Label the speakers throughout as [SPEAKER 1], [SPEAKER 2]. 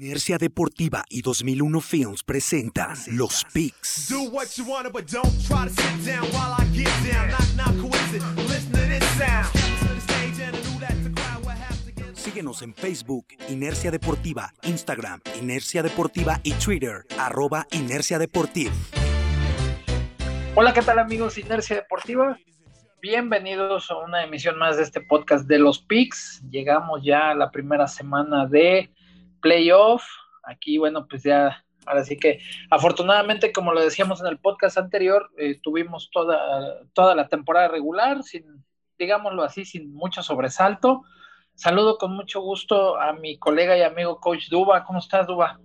[SPEAKER 1] Inercia Deportiva y 2001 Films presentan Los Picks. Síguenos en Facebook, Inercia Deportiva, Instagram, Inercia Deportiva y Twitter, arroba Inercia Deportiva.
[SPEAKER 2] Hola, ¿qué tal amigos Inercia Deportiva? Bienvenidos a una emisión más de este podcast de los Picks. Llegamos ya a la primera semana de playoff. Aquí, bueno, pues ya, ahora sí que afortunadamente, como lo decíamos en el podcast anterior, eh, tuvimos toda, toda la temporada regular, sin, digámoslo así, sin mucho sobresalto. Saludo con mucho gusto a mi colega y amigo Coach Duba. ¿Cómo estás, Duba?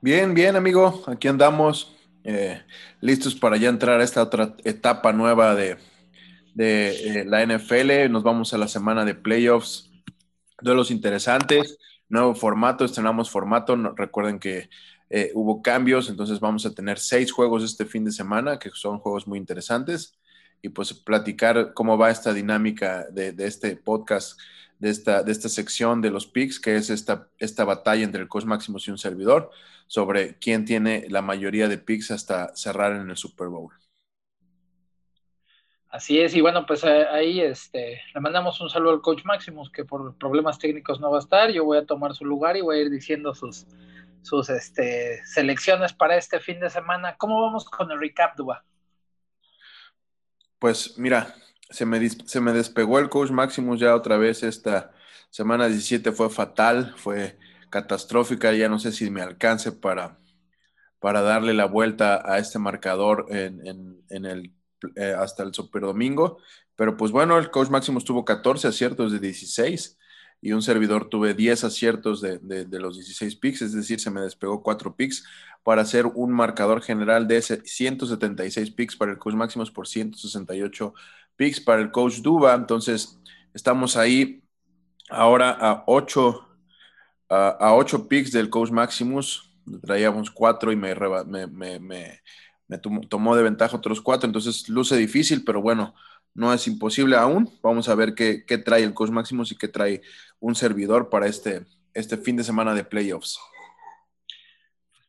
[SPEAKER 3] Bien, bien, amigo. Aquí andamos, eh, listos para ya entrar a esta otra etapa nueva de, de eh, la NFL. Nos vamos a la semana de playoffs, de los interesantes nuevo formato, estrenamos formato. recuerden que eh, hubo cambios, entonces vamos a tener seis juegos este fin de semana, que son juegos muy interesantes, y pues platicar cómo va esta dinámica de, este podcast, de esta, de esta sección de los picks, que es esta, esta batalla entre el Coach Maximus y un servidor, sobre quién tiene la mayoría de picks hasta cerrar en el Super Bowl.
[SPEAKER 2] Así es, y bueno, pues eh, ahí este, le mandamos un saludo al coach Maximus, que por problemas técnicos no va a estar. Yo voy a tomar su lugar y voy a ir diciendo sus, sus este, selecciones para este fin de semana. ¿Cómo vamos con el recap, Duba?
[SPEAKER 3] Pues mira, se me, se me despegó el coach Maximus ya otra vez. Esta semana 17 fue fatal, fue catastrófica. Ya no sé si me alcance para, para darle la vuelta a este marcador en, en, en el eh, hasta el Super Domingo. Pero pues bueno, el coach máximo tuvo 14 aciertos de 16 y un servidor tuve 10 aciertos de, los 16 picks, es decir, se me despegó 4 picks para hacer un marcador general de 176 picks para el coach máximo por 168 picks para el coach Duba. Entonces, estamos ahí ahora a 8 a, 8 picks del coach Maximus. Traíamos 4 y me, me, me me tomó de ventaja otros cuatro, entonces luce difícil, pero bueno, no es imposible aún. Vamos a ver qué, trae el Coach Maximus y qué trae un servidor para este, este fin de semana de playoffs.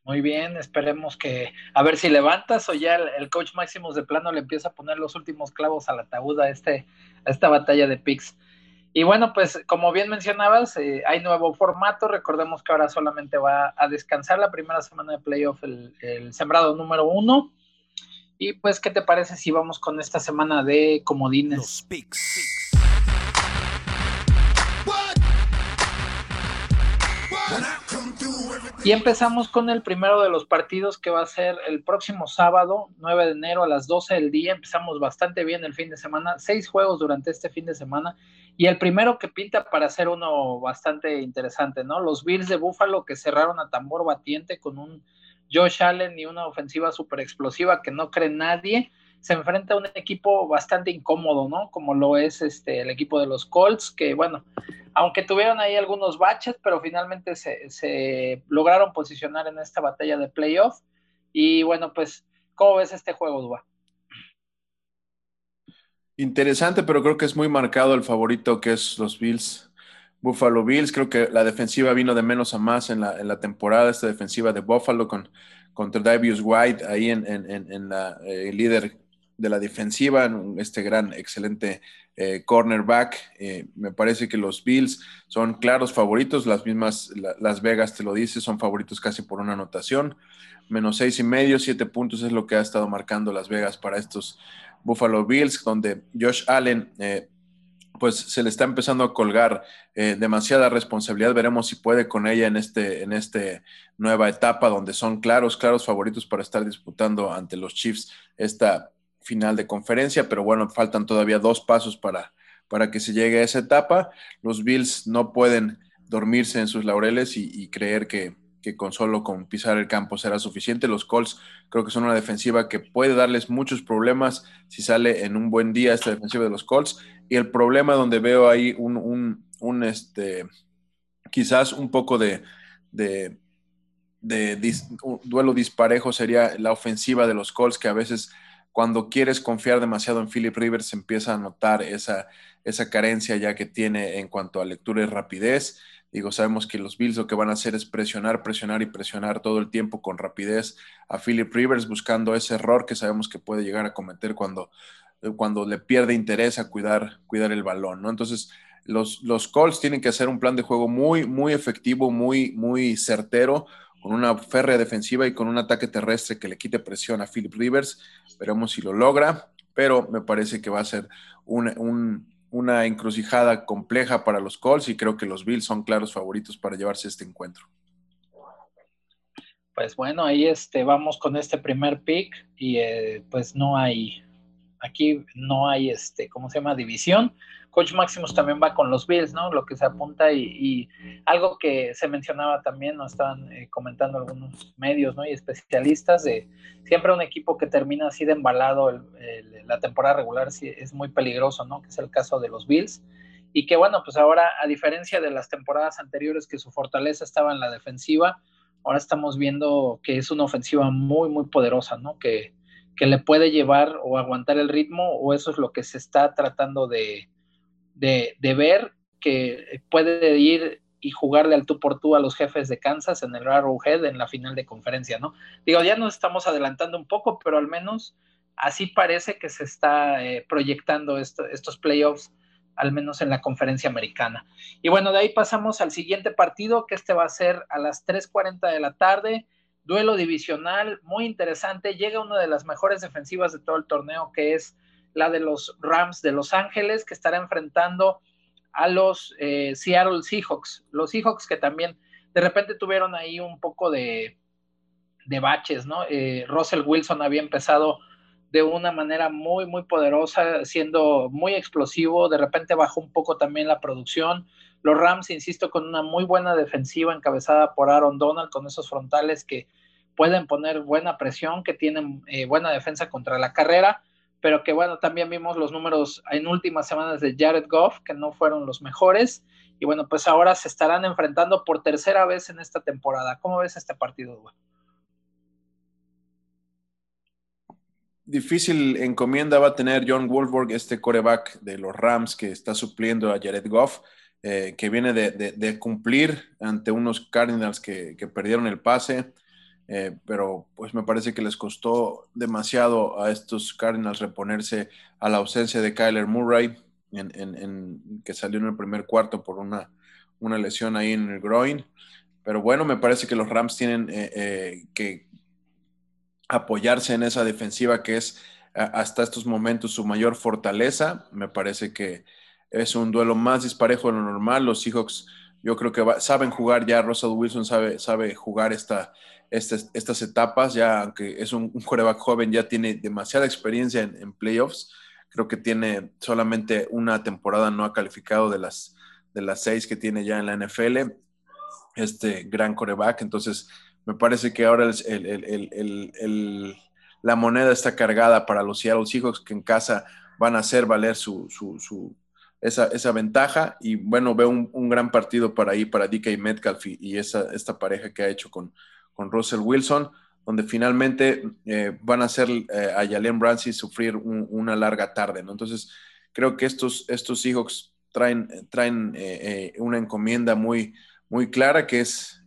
[SPEAKER 2] Muy bien, esperemos que a ver si levantas o ya el, coach Maximus de plano le empieza a poner los últimos clavos al ataúd a, este, a esta batalla de picks. Y bueno, pues como bien mencionabas, eh, hay nuevo formato. Recordemos que ahora solamente va a descansar la primera semana de playoff el, el sembrado número uno. Y pues, ¿qué te parece si vamos con esta semana de comodines? Y empezamos con el primero de los partidos que va a ser el próximo sábado, 9 de enero a las 12 del día. Empezamos bastante bien el fin de semana, seis juegos durante este fin de semana. Y el primero que pinta para ser uno bastante interesante, ¿no? Los Bills de Buffalo que cerraron a tambor batiente con un Josh Allen y una ofensiva súper explosiva que no cree nadie, se enfrenta a un equipo bastante incómodo, ¿no? Como lo es este, el equipo de los Colts, que bueno, aunque tuvieron ahí algunos baches, pero finalmente se, lograron posicionar en esta batalla de playoff. Y bueno, pues, ¿cómo ves este juego, Duba?
[SPEAKER 3] Interesante, pero creo que es muy marcado el favorito que es los Bills. Buffalo Bills. Creo que la defensiva vino de menos a más en la, en la temporada, esta defensiva de Buffalo con, contra Davius White ahí en, en, la eh, líder de la defensiva, este gran, excelente eh, cornerback. Eh, me parece que los Bills son claros favoritos, las mismas, Las Vegas te lo dice, son favoritos casi por una anotación. Menos seis y medio, siete puntos es lo que ha estado marcando Las Vegas para estos Buffalo Bills, donde Josh Allen pues se le está empezando a colgar eh, demasiada responsabilidad. Veremos si puede con ella en este, en este nueva etapa donde son claros, claros favoritos para estar disputando ante los Chiefs esta final de conferencia, pero bueno, faltan todavía dos pasos para, para que se llegue a esa etapa. Los Bills no pueden dormirse en sus laureles y creer que, con solo con pisar el campo será suficiente. Los Colts creo que son una defensiva que puede darles muchos problemas si sale en un buen día esta defensiva de los Colts. Y el problema donde veo ahí un, un, este, quizás un poco de, de, duelo disparejo sería la ofensiva de los Colts, que a veces cuando quieres confiar demasiado en Philip Rivers empieza a notar esa, esa carencia ya que tiene en cuanto a lectura y rapidez Digo, sabemos que los Bills lo que van a hacer es presionar, presionar y presionar todo el tiempo con rapidez a Philip Rivers buscando ese error que sabemos que puede llegar a cometer cuando, cuando le pierde interés a cuidar, cuidar el balón, ¿no? Entonces, los, los Colts tienen que hacer un plan de juego muy, muy efectivo, muy, muy certero, con una férrea defensiva y con un ataque terrestre que le quite presión a Philip Rivers. Veremos si lo logra, pero me parece que va a ser un una encrucijada compleja para los Colts y creo que los Bills son claros favoritos para llevarse este encuentro.
[SPEAKER 2] Pues bueno, ahí este, vamos con este primer pick y eh, pues no hay, aquí no hay, este, ¿cómo se llama? División. Coach Maximus también va con los Bills, ¿no? Lo que se apunta y, algo que se mencionaba también, nos estaban eh, comentando algunos medios, ¿no? Y especialistas de siempre un equipo que termina así de embalado la temporada regular sí, es muy peligroso, ¿no? Que es el caso de los Bills. Y que bueno, pues ahora, a diferencia de las temporadas anteriores que su fortaleza estaba en la defensiva, ahora estamos viendo que es una ofensiva muy, muy poderosa, ¿no? Que, que le puede llevar o aguantar el ritmo, o eso es lo que se está tratando de, de, ver que puede ir y jugarle al tú por tú a los jefes de Kansas en el Arrowhead en la final de conferencia, ¿no? Digo, ya nos estamos adelantando un poco, pero al menos así parece que se está eh, proyectando estos playoffs, al menos en la conferencia americana. Y bueno, de ahí pasamos al siguiente partido, que este va a ser a las 3.40 de la tarde, duelo divisional, muy interesante, llega una de las mejores defensivas de todo el torneo, que es la de los Rams de Los Ángeles, que estará enfrentando a los eh, Seattle Seahawks. Los Seahawks que también de repente tuvieron ahí un poco de, de baches, ¿no? Eh, Russell Wilson había empezado de una manera muy, muy poderosa, siendo muy explosivo, de repente bajó un poco también la producción. Los Rams, insisto, con una muy buena defensiva encabezada por Aaron Donald, con esos frontales que pueden poner buena presión, que tienen eh, buena defensa contra la carrera pero que bueno, también vimos los números en últimas semanas de Jared Goff, que no fueron los mejores, y bueno, pues ahora se estarán enfrentando por tercera vez en esta temporada. ¿Cómo ves este partido,
[SPEAKER 3] Difícil encomienda va a tener John Wolfborg, este coreback de los Rams que está supliendo a Jared Goff, eh, que viene de, cumplir ante unos Cardinals que perdieron el pase. Eh, pero pues me parece que les costó demasiado a estos Cardinals reponerse a la ausencia de Kyler Murray, que salió en el primer cuarto por una, una, lesión ahí en el groin. Pero bueno, me parece que los Rams tienen eh, eh, que apoyarse en esa defensiva que es hasta estos momentos su mayor fortaleza. Me parece que es un duelo más disparejo de lo normal. Los Seahawks yo creo que saben jugar ya, Russell Wilson sabe, sabe jugar esta, estas, etapas, ya aunque es un, coreback joven, ya tiene demasiada experiencia en, playoffs. Creo que tiene solamente una temporada no ha calificado de las, de las seis que tiene ya en la NFL. Este gran coreback. Entonces, me parece que ahora el, la moneda está cargada para los Seattle Seahawks, que en casa van a hacer valer su, esa, ventaja. Y bueno, veo un, gran partido para ahí, para DK Metcalf y, y esa, esta pareja que ha hecho con, con Russell Wilson, donde finalmente eh, van a hacer eh, a Jalen Ramsey sufrir una larga tarde. Entonces, creo que estos, estos Seahawks traen, traen eh, una encomienda muy, muy clara, que es,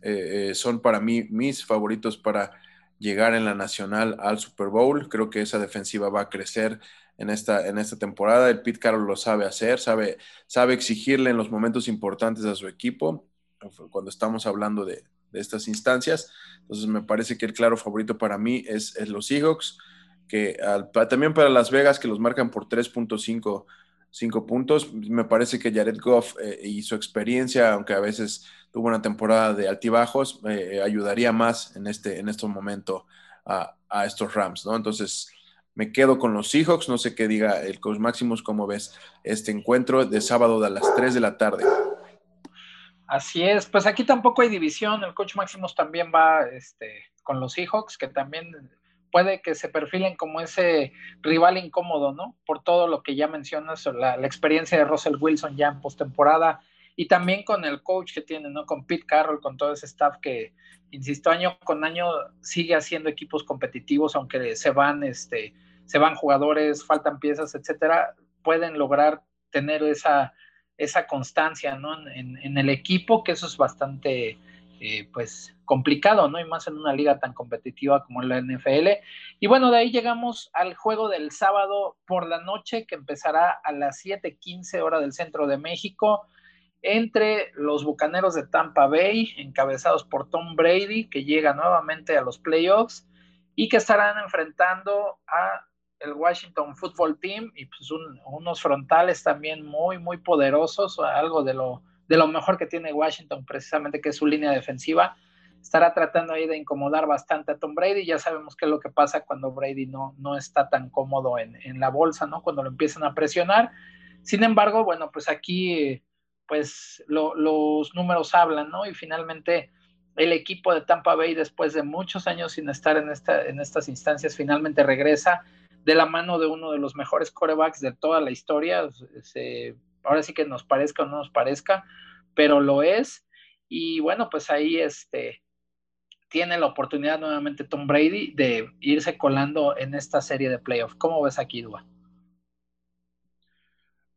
[SPEAKER 3] son para mí mis favoritos para llegar en la nacional al Super Bowl. Creo que esa defensiva va a crecer en esta, en esta temporada. El Pete Carroll lo sabe hacer, sabe, sabe exigirle en los momentos importantes a su equipo. Cuando estamos hablando de, de estas instancias. Entonces me parece que el claro favorito para mí es, los Seahawks, que también para Las Vegas, que los marcan por 3.5 puntos. Me parece que Jared Goff eh, y su experiencia, aunque a veces tuvo una temporada de altibajos, eh, ayudaría más en este, en este momento a, a, estos Rams, ¿no? Entonces, me quedo con los Seahawks. No sé qué diga el coach Maximus, cómo ves este encuentro de sábado a las 3 de la tarde.
[SPEAKER 2] Así es, pues aquí tampoco hay división, el coach Maximus también va este, con los Seahawks, que también puede que se perfilen como ese rival incómodo, ¿no? Por todo lo que ya mencionas, la, experiencia de Russell Wilson ya en postemporada y también con el coach que tiene, ¿no? Con Pete Carroll, con todo ese staff que, insisto, año con año sigue haciendo equipos competitivos, aunque se van, este, se van jugadores, faltan piezas, etcétera, pueden lograr tener esa esa constancia ¿no? en, el equipo, que eso es bastante eh, pues complicado, ¿no? Y más en una liga tan competitiva como la NFL. Y bueno, de ahí llegamos al juego del sábado por la noche, que empezará a las 7:15 hora del centro de México, entre los Bucaneros de Tampa Bay, encabezados por Tom Brady, que llega nuevamente a los playoffs, y que estarán enfrentando a el Washington Football Team y pues unos frontales también muy, muy poderosos, algo de lo, de lo mejor que tiene Washington precisamente, que es su línea defensiva. Estará tratando ahí de incomodar bastante a Tom Brady. Ya sabemos qué es lo que pasa cuando Brady no, no está tan cómodo en, en la bolsa, ¿no? Cuando lo empiezan a presionar. Sin embargo, bueno, pues aquí, pues los números hablan, ¿no? Y finalmente el equipo de Tampa Bay, después de muchos años sin estar en, esta, en estas instancias, finalmente regresa de la mano de uno de los mejores corebacks de toda la historia. ahora sí que nos parezca o no nos parezca, pero lo es. Y bueno, pues ahí este, tiene la oportunidad nuevamente Tom Brady de irse colando en esta serie de playoffs. ¿Cómo ves aquí, Dua?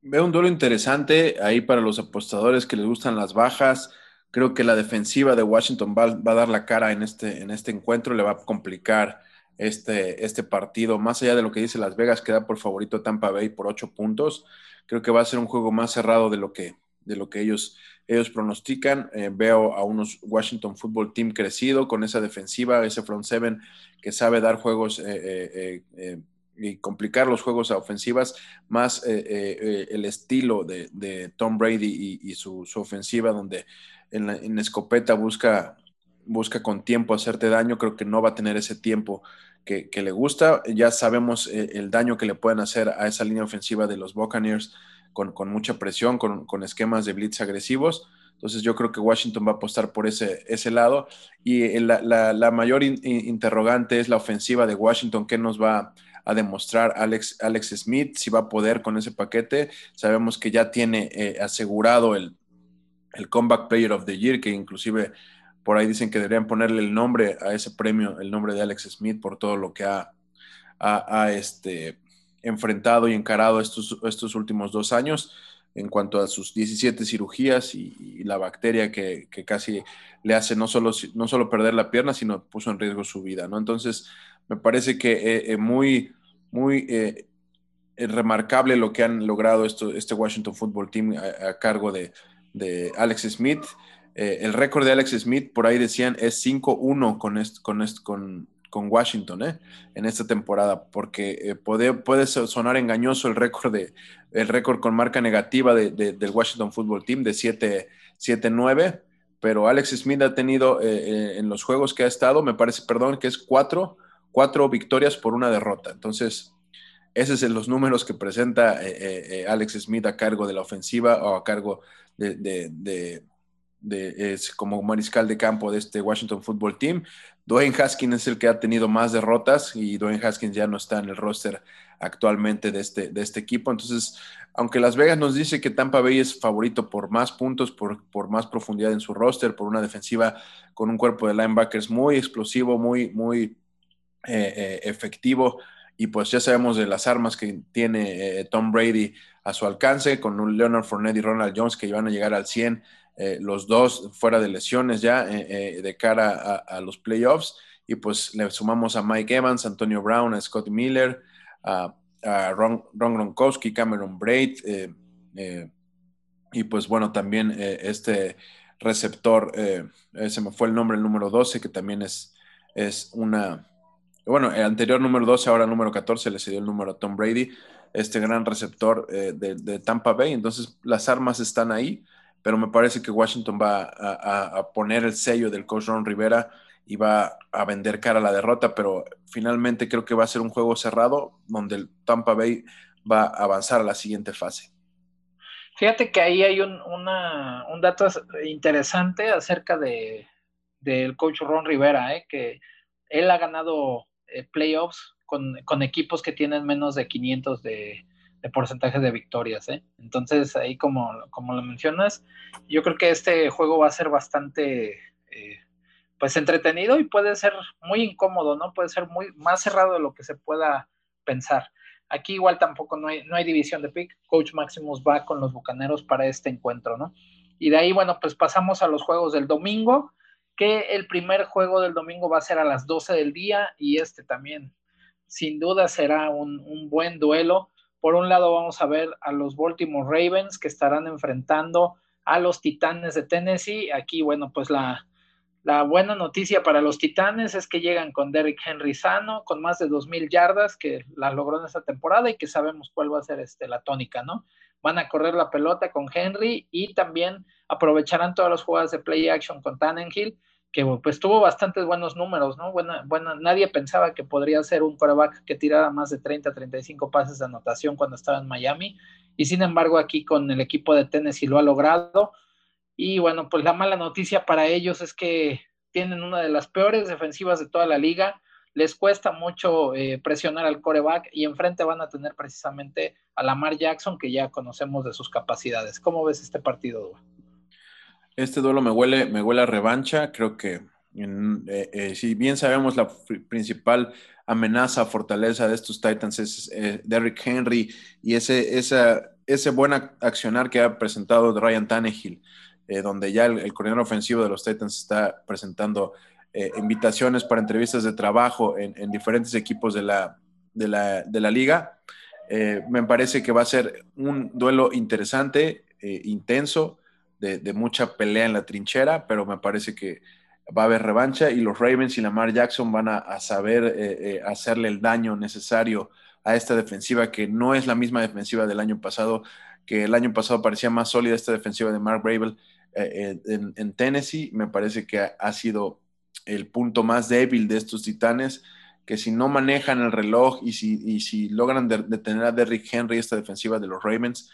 [SPEAKER 3] Veo un duelo interesante ahí para los apostadores que les gustan las bajas. Creo que la defensiva de Washington va, va a dar la cara en este, en este encuentro, le va a complicar este, este partido, más allá de lo que dice Las Vegas, queda por favorito Tampa Bay por ocho puntos. Creo que va a ser un juego más cerrado de lo que, de lo que ellos, ellos pronostican. Eh, veo a unos Washington Football Team crecido con esa defensiva, ese front seven que sabe dar juegos eh, eh, y complicar los juegos a ofensivas, más el estilo de, Tom Brady y, su, ofensiva, donde en escopeta busca busca con tiempo hacerte daño, creo que no va a tener ese tiempo que, le gusta. Ya sabemos eh, el daño que le pueden hacer a esa línea ofensiva de los Buccaneers con, mucha presión, con, esquemas de blitz agresivos. Entonces yo creo que Washington va a apostar por ese, ese lado. Y la, mayor interrogante es la ofensiva de Washington, ¿qué nos va a demostrar Alex, Alex Smith? Si va a poder con ese paquete. Sabemos que ya tiene eh, asegurado el, el Comeback Player of the Year, que inclusive por ahí dicen que deberían ponerle el nombre a ese premio, el nombre de Alex Smith, por todo lo que ha, este, enfrentado y encarado estos, estos últimos dos años en cuanto a sus 17 cirugías y, la bacteria que, casi le hace no solo, no solo perder la pierna, sino puso en riesgo su vida, ¿no? Entonces, me parece que eh, eh, muy, muy eh, remarcable lo que han logrado esto, este Washington Football Team a, cargo de, de Alex Smith. Eh, el récord de Alex Smith, por ahí decían, es 5-1 con, con, con, con, Washington ¿eh? en esta temporada, porque eh, puede, sonar engañoso el récord, de, el récord con marca negativa de, del Washington Football Team de 7-9, pero Alex Smith ha tenido en los juegos que ha estado, me parece, perdón, que es 4 cuatro victorias por una derrota. Entonces, esos son los números que presenta Alex Smith a cargo de la ofensiva o a cargo de, es como mariscal de campo de este Washington Football Team. Dwayne Haskins es el que ha tenido más derrotas y Dwayne Haskins ya no está en el roster actualmente de este, de este equipo. Entonces, aunque Las Vegas nos dice que Tampa Bay es favorito por más puntos, por, por más profundidad en su roster, por una defensiva con un cuerpo de linebackers muy explosivo, muy, muy eh, eh, efectivo, y pues ya sabemos de las armas que tiene eh, Tom Brady a su alcance, con un Leonard Fournette y Ronald Jones que van a llegar al 100 eh, los dos fuera de lesiones ya eh, eh, de cara a, los playoffs. Y pues le sumamos a Mike Evans, Antonio Brown, a Scott Miller, a, Ron, Gronkowski, Cameron Braid. y pues bueno, también este receptor, ese me fue el nombre, el número 12, que también es, es una, bueno, el anterior número 12, ahora número 14, le cedió el número a Tom Brady, este gran receptor de, Tampa Bay. Entonces, las armas están ahí pero me parece que Washington va a, poner el sello del coach Ron Rivera y va a vender cara a la derrota, pero finalmente creo que va a ser un juego cerrado donde el Tampa Bay va a avanzar a la siguiente fase.
[SPEAKER 2] Fíjate que ahí hay un, dato interesante acerca de, del coach Ron Rivera, ¿eh? que él ha ganado eh, playoffs con, con, equipos que tienen menos de 500 de, de porcentaje de victorias. ¿eh? Entonces, ahí como, como lo mencionas, yo creo que este juego va a ser bastante eh, pues entretenido y puede ser muy incómodo, ¿no? Puede ser muy más cerrado de lo que se pueda pensar. Aquí igual tampoco no hay, no hay división de pick. Coach Maximus va con los Bucaneros para este encuentro, ¿no? Y de ahí, bueno, pues pasamos a los juegos del domingo, que el primer juego del domingo va a ser a las 12 del día y este también, sin duda, será un, un buen duelo. Por un lado vamos a ver a los Baltimore Ravens que estarán enfrentando a los Titanes de Tennessee. Aquí, bueno, pues la, buena noticia para los Titanes es que llegan con Derrick Henry sano, con más de 2.000 yardas que la logró en esta temporada y que sabemos cuál va a ser este, la tónica, ¿no? Van a correr la pelota con Henry y también aprovecharán todas las jugadas de play action con Tannenhill, que pues tuvo bastantes buenos números, ¿no? Buena, buena, nadie pensaba que podría ser un quarterback que tirara más de 30, 35 pases de anotación cuando estaba en Miami y sin embargo aquí con el equipo de Tennessee lo ha logrado y bueno, pues la mala noticia para ellos es que tienen una de las peores defensivas de toda la liga. Les cuesta mucho eh, presionar al coreback y enfrente van a tener precisamente a Lamar Jackson, que ya conocemos de sus capacidades. ¿Cómo ves este partido,
[SPEAKER 3] Este duelo me huele, me huele a revancha. Creo que eh, eh, si bien sabemos la principal amenaza, fortaleza de estos Titans es Derrick Henry y ese, esa, ese buen accionar que ha presentado Ryan Tannehill eh, donde ya el, coordinador ofensivo de los Titans está presentando eh, invitaciones para entrevistas de trabajo en, diferentes equipos de la, de la, liga. Eh, me parece que va a ser un duelo interesante, intenso, de, mucha pelea en la trinchera, pero me parece que va a haber revancha y los Ravens y Lamar Jackson van a, saber hacerle el daño necesario a esta defensiva que no es la misma defensiva del año pasado, que el año pasado parecía más sólida esta defensiva de Mark Bravel eh, en, Tennessee, me parece que ha, sido el punto más débil de estos titanes, que si no manejan el reloj y si, si logran detener a Derrick Henry, esta defensiva de los Ravens,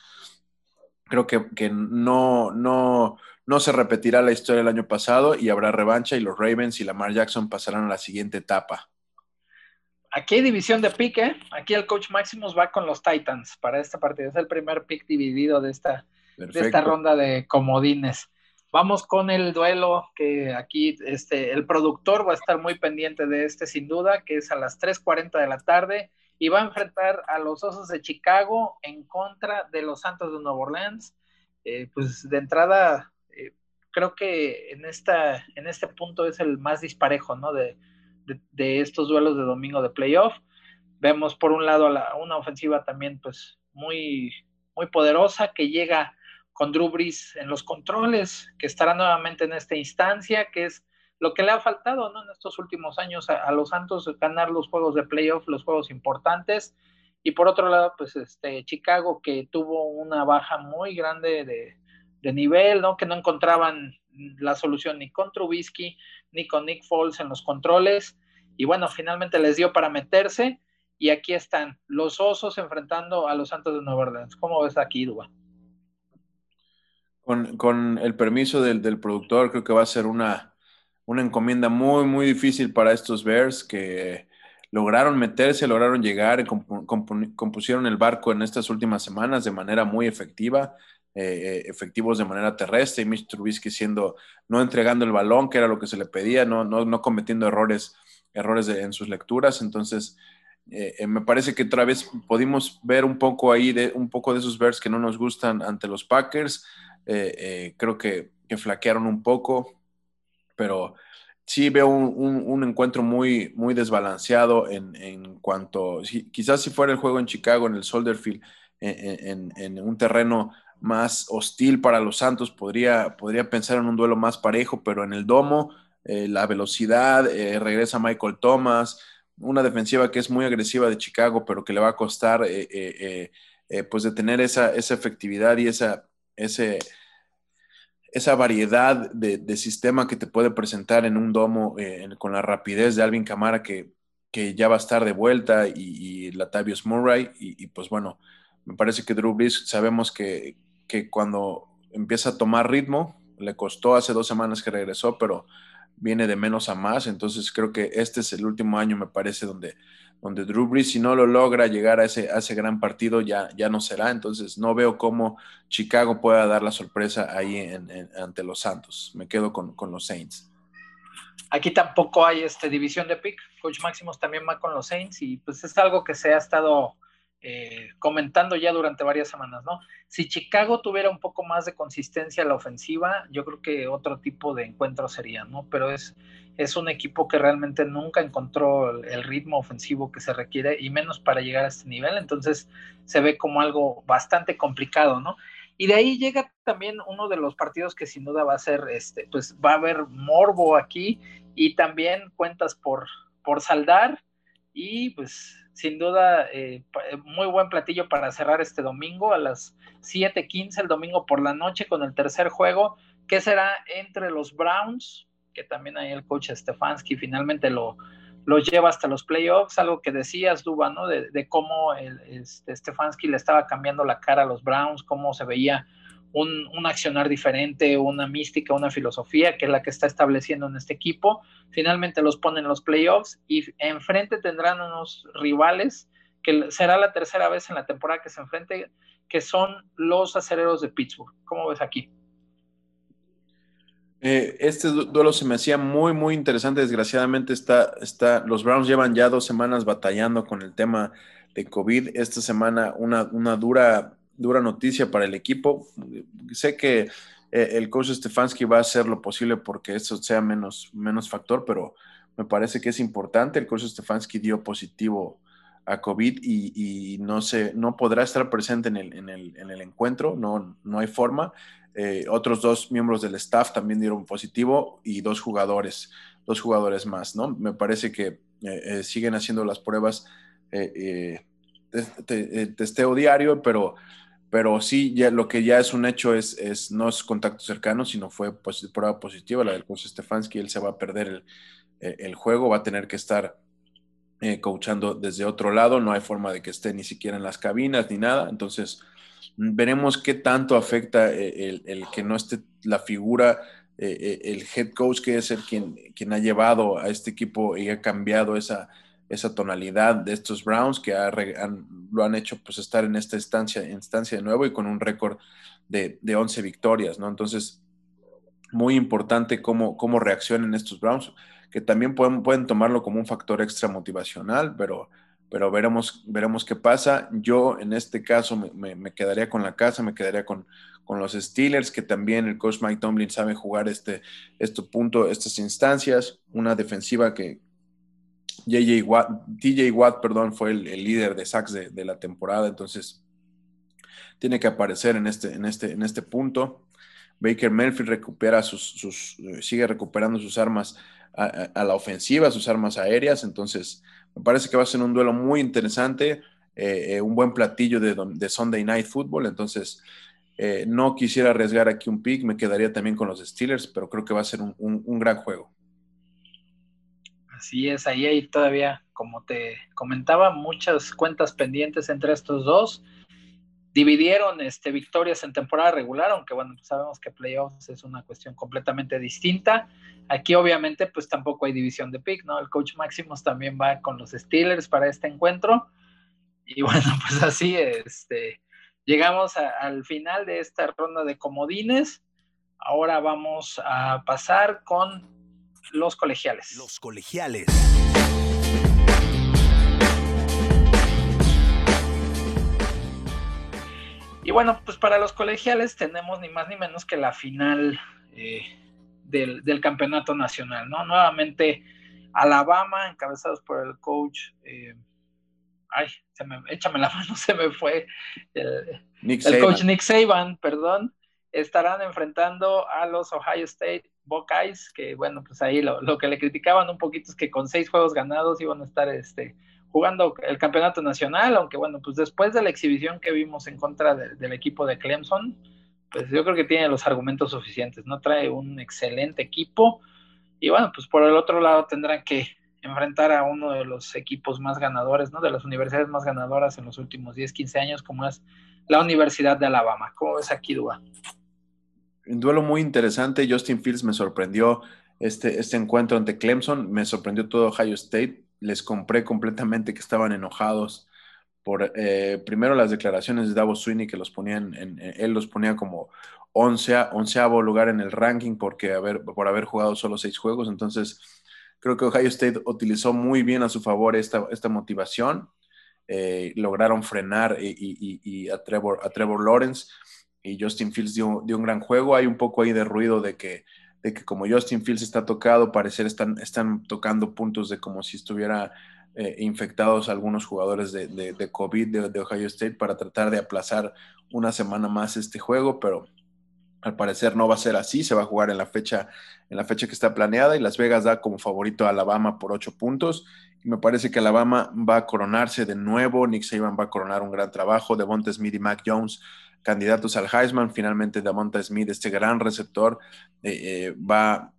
[SPEAKER 3] creo que, que no, no, no se repetirá la historia del año pasado y habrá revancha y los Ravens y Lamar Jackson pasarán a la siguiente etapa.
[SPEAKER 2] Aquí hay división de pick, ¿eh? Aquí el coach Maximus va con los Titans para esta partida. Es el primer pick dividido de esta, de esta ronda de comodines. Vamos con el duelo que aquí este, el productor va a estar muy pendiente de este sin duda, que es a las 3.40 de la tarde y va a enfrentar a los Osos de Chicago en contra de los Santos de Nueva Orleans. Eh, pues de entrada, eh, creo que en, esta, en este punto es el más disparejo, ¿no? De, de, estos duelos de domingo de playoff. Vemos por un lado la, una ofensiva también pues muy, muy poderosa que llega con Drew Brees en los controles, que estará nuevamente en esta instancia, que es lo que le ha faltado ¿no? en estos últimos años a, los Santos, ganar los juegos de playoff, los juegos importantes. Y por otro lado, pues este Chicago, que tuvo una baja muy grande de, de nivel, ¿no? que no encontraban la solución ni con Trubisky ni con Nick Foles en los controles. Y bueno, finalmente les dio para meterse. Y aquí están los osos enfrentando a los Santos de Nueva Orleans. ¿Cómo ves aquí, Duba?
[SPEAKER 3] Con, el permiso del, productor, creo que va a ser una, una encomienda muy, muy difícil para estos Bears que lograron meterse, lograron llegar, compusieron el barco en estas últimas semanas de manera muy efectiva, eh, eh, efectivos de manera terrestre, y Mitch Trubisky siendo, no entregando el balón, que era lo que se le pedía, no, no, cometiendo errores, errores en sus lecturas. Entonces, eh, me parece que otra vez pudimos ver un poco ahí, de, un poco de esos Bears que no nos gustan ante los Packers. Creo que, flaquearon un poco, pero sí veo un, encuentro muy, muy desbalanceado en, cuanto, quizás si fuera el juego en Chicago, en el Soldier Field, en, un terreno más hostil para los Santos, podría, podría pensar en un duelo más parejo, pero en el domo, eh, la velocidad, regresa Michael Thomas, una defensiva que es muy agresiva de Chicago, pero que le va a costar pues de tener esa, esa efectividad y esa, ese, esa variedad de, sistema que te puede presentar en un domo eh, con la rapidez de Alvin Camara que, ya va a estar de vuelta y, Latavius Murray y, pues bueno, me parece que Drew Brees sabemos que, que, cuando empieza a tomar ritmo, le costó hace dos semanas que regresó, pero viene de menos a más, entonces creo que este es el último año, me parece, donde donde Drew Brees, si no lo logra llegar a ese, ese gran partido, ya, ya no será. Entonces, no veo cómo Chicago pueda dar la sorpresa ahí ante los Santos. Me quedo con, los Saints.
[SPEAKER 2] Aquí tampoco hay este, división de pick. Coach Máximos también va con los Saints y pues es algo que se ha estado eh, comentando ya durante varias semanas, ¿no? Si Chicago tuviera un poco más de consistencia en la ofensiva, yo creo que otro tipo de encuentro sería, ¿no? Pero es, es un equipo que realmente nunca encontró el, ritmo ofensivo que se requiere y menos para llegar a este nivel, entonces se ve como algo bastante complicado, ¿no? Y de ahí llega también uno de los partidos que sin duda va a ser, este, pues va a haber morbo aquí y también cuentas por, por saldar y pues sin duda eh, eh, muy buen platillo para cerrar este domingo a las 7:15 el domingo por la noche con el tercer juego que será entre los Browns, que también ahí el coach Stefanski finalmente lo, lleva hasta los playoffs, algo que decías, Duba, ¿no? De, cómo el, este, Stefanski le estaba cambiando la cara a los Browns, cómo se veía un, accionar diferente, una mística, una filosofía que es la que está estableciendo en este equipo. Finalmente los ponen en los playoffs y enfrente tendrán unos rivales que será la tercera vez en la temporada que se enfrente, que son los acereros de Pittsburgh. ¿Cómo ves aquí?
[SPEAKER 3] Eh, este duelo se me hacía muy, muy interesante. Desgraciadamente, está, está, los Browns llevan ya dos semanas batallando con el tema de COVID. Esta semana una, una dura dura noticia para el equipo. Sé que eh, el coach Stefanski va a hacer lo posible porque eso sea menos, menos factor, pero me parece que es importante. El coach Stefanski dio positivo a COVID y, no, se, no podrá estar presente en el, en el, en el encuentro, no, no hay forma. Eh, otros dos miembros del staff también dieron positivo y dos jugadores, dos jugadores más, ¿no? Me parece que eh, siguen haciendo las pruebas testeo diario, pero pero sí, lo que ya es un hecho es, es no es contacto cercano, sino fue prueba positiva la del coach Stefanski, él se va a perder el, eh, el juego, va a tener que estar eh, coachando desde otro lado, no hay forma de que esté ni siquiera en las cabinas ni nada, entonces veremos qué tanto afecta eh, el, el que no esté la figura, eh, el head coach que es el quien, quien ha llevado a este equipo y ha cambiado esa, esa tonalidad de estos Browns que lo han hecho pues estar en esta instancia, instancia de nuevo y con un récord de, de 11 victorias, ¿no? Entonces, muy importante cómo, cómo reaccionen estos Browns, que también pueden, pueden tomarlo como un factor extra motivacional, pero, pero veremos, veremos qué pasa. Yo en este caso me, me, quedaría con la casa, me quedaría con, con, los Steelers, que también el coach Mike Tomlin sabe jugar este, este punto, estas instancias, una defensiva que, JJ Watt, TJ Watt, perdón, fue el, líder de sacks de, la temporada, entonces tiene que aparecer en este, en este, en este punto. Baker Mayfield recupera sus, eh, sigue recuperando sus armas a, la ofensiva, sus armas aéreas, entonces me parece que va a ser un duelo muy interesante, eh, eh, un buen platillo de, Sunday Night Football, entonces no quisiera arriesgar aquí un pick, me quedaría también con los Steelers, pero creo que va a ser un gran juego.
[SPEAKER 2] Así es, ahí hay todavía, como te comentaba, muchas cuentas pendientes entre estos dos. Dividieron este, victorias en temporada regular, aunque bueno, pues sabemos que playoffs es una cuestión completamente distinta. Aquí obviamente pues tampoco hay división de pick, ¿no? El coach Máximos también va con los Steelers para este encuentro. Y bueno, pues así este, llegamos al final de esta ronda de comodines. Ahora vamos a pasar con los colegiales.
[SPEAKER 1] Los colegiales.
[SPEAKER 2] Y bueno, pues para los colegiales tenemos ni más ni menos que la final eh, del, campeonato nacional, ¿no? Nuevamente Alabama, encabezados por el coach, eh, ay, se me, échame la mano, se me fue, el, el coach Nick Saban, perdón, estarán enfrentando a los Ohio State Buckeyes, que bueno, pues ahí lo, que le criticaban un poquito es que con seis juegos ganados iban a estar este, jugando el campeonato nacional, aunque bueno, pues después de la exhibición que vimos en contra del equipo de Clemson, pues yo creo que tiene los argumentos suficientes, ¿no? Trae un excelente equipo y bueno, pues por el otro lado tendrán que enfrentar a uno de los equipos más ganadores, ¿no? De las universidades más ganadoras en los últimos 10, 15 años, como es la Universidad de Alabama. ¿Cómo ves aquí, Dua?
[SPEAKER 3] un duelo muy interesante. Justin Fields me sorprendió este, este encuentro ante Clemson, me sorprendió todo Ohio State. Les compré completamente que estaban enojados por eh, primero las declaraciones de Davos Sweeney que los ponían, en, él los ponía como onceavo lugar en el ranking porque haber, por haber jugado solo seis juegos. Entonces, creo que Ohio State utilizó muy bien a su favor esta, esta motivación eh, lograron frenar y, a, Trevor, a Trevor Lawrence y Justin Fields dio, un gran juego. Hay un poco ahí de ruido de que, de que como Justin Fields está tocado, parecer están, están tocando puntos de como si estuviera eh, infectados algunos jugadores de, de, COVID de, Ohio State para tratar de aplazar una semana más este juego, pero al parecer no va a ser así, se va a jugar en la fecha, en la fecha que está planeada y Las Vegas da como favorito a Alabama por ocho puntos me parece que Alabama va a coronarse de nuevo, Nick Saban va a coronar un gran trabajo, Devonta Smith y Mac Jones candidatos al Heisman, finalmente Devonta Smith, este gran receptor, eh, eh, va,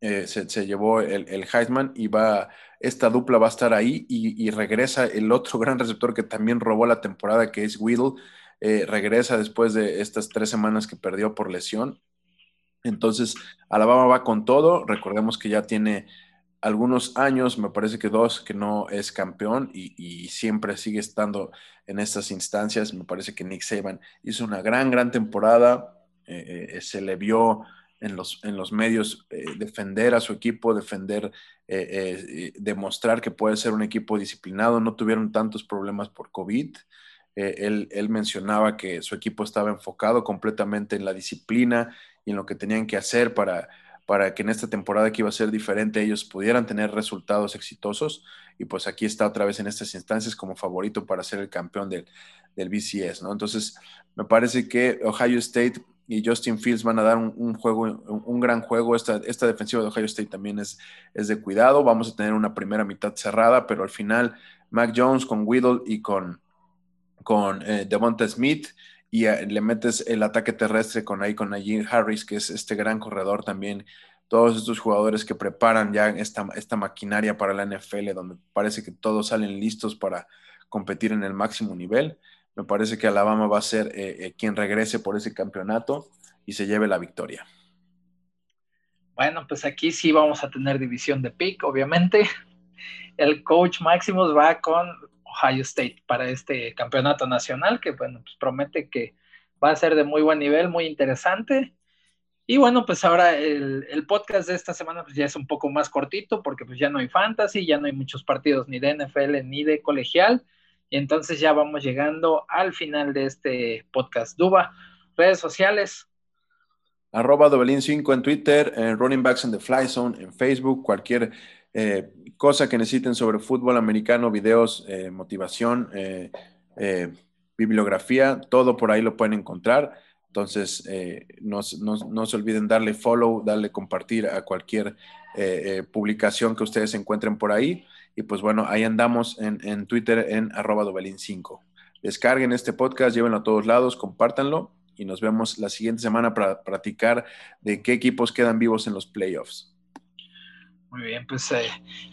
[SPEAKER 3] eh, se, llevó el, Heisman y va, esta dupla va a estar ahí y, y, regresa el otro gran receptor que también robó la temporada, que es Whittle, regresa después de estas tres semanas que perdió por lesión. Entonces, Alabama va con todo. Recordemos que ya tiene algunos años, me parece que dos, que no es campeón y, siempre sigue estando en estas instancias. Me parece que Nick Saban hizo una gran, gran temporada. Eh, eh, se le vio en los, en los medios eh, defender a su equipo, defender, demostrar que puede ser un equipo disciplinado. No tuvieron tantos problemas por COVID. Él, él, mencionaba que su equipo estaba enfocado completamente en la disciplina y en lo que tenían que hacer para para que en esta temporada que iba a ser diferente ellos pudieran tener resultados exitosos y pues aquí está otra vez en estas instancias como favorito para ser el campeón del, del BCS, ¿no? Entonces me parece que Ohio State y Justin Fields van a dar un, juego, un, gran juego. Esta, esta, defensiva de Ohio State también es, es de cuidado. Vamos a tener una primera mitad cerrada, pero al final Mac Jones con Whittle y con, con eh, Devonta Smith y eh, le metes el ataque terrestre con ahí con Najee Harris, que es este gran corredor también. Todos estos jugadores que preparan ya esta, esta maquinaria para la NFL, donde parece que todos salen listos para competir en el máximo nivel. Me parece que Alabama va a ser eh, eh, quien regrese por ese campeonato y se lleve la victoria.
[SPEAKER 2] Bueno, pues aquí sí vamos a tener división de pick, obviamente. El coach Maximus va con Ohio State para este campeonato nacional, que bueno, pues promete que va a ser de muy buen nivel, muy interesante. Y bueno, pues ahora el, podcast de esta semana pues ya es un poco más cortito porque pues ya no hay fantasy, ya no hay muchos partidos ni de NFL ni de colegial. Y entonces ya vamos llegando al final de este podcast. Duba, redes sociales.
[SPEAKER 3] Arroba Dobelín 5 en Twitter, Running Backs in the Fly Zone en Facebook, cualquier eh, cosa que necesiten sobre fútbol americano, videos, eh, motivación, eh, bibliografía, todo por ahí lo pueden encontrar. Entonces, no, se olviden darle follow, darle compartir a cualquier publicación que ustedes encuentren por ahí. Y pues bueno, ahí andamos en, Twitter en arroba 5 Descarguen este podcast, llévenlo a todos lados, compártanlo y nos vemos la siguiente semana para platicar de qué equipos quedan vivos en los playoffs.
[SPEAKER 2] Muy bien, pues eh,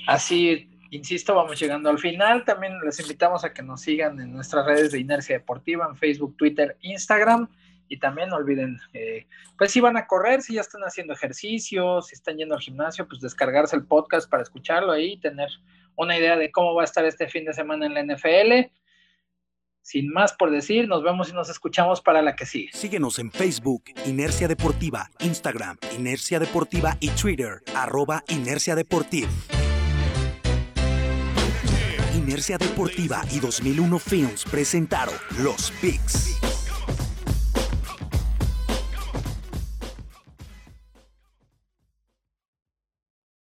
[SPEAKER 2] así, insisto, vamos llegando al final. También les invitamos a que nos sigan en nuestras redes de Inercia Deportiva, en Facebook, Twitter, Instagram. Y también no olviden, eh, pues si van a correr, si ya están haciendo ejercicio, si están yendo al gimnasio, pues descargarse el podcast para escucharlo ahí y tener una idea de cómo va a estar este fin de semana en la NFL. Sin más por decir, nos vemos y nos escuchamos para la que sigue.
[SPEAKER 1] Síguenos en Facebook, Inercia Deportiva, Instagram, Inercia Deportiva y Twitter, arroba Inercia Deportiva. Inercia Deportiva y 2001 Films presentaron Los Picks.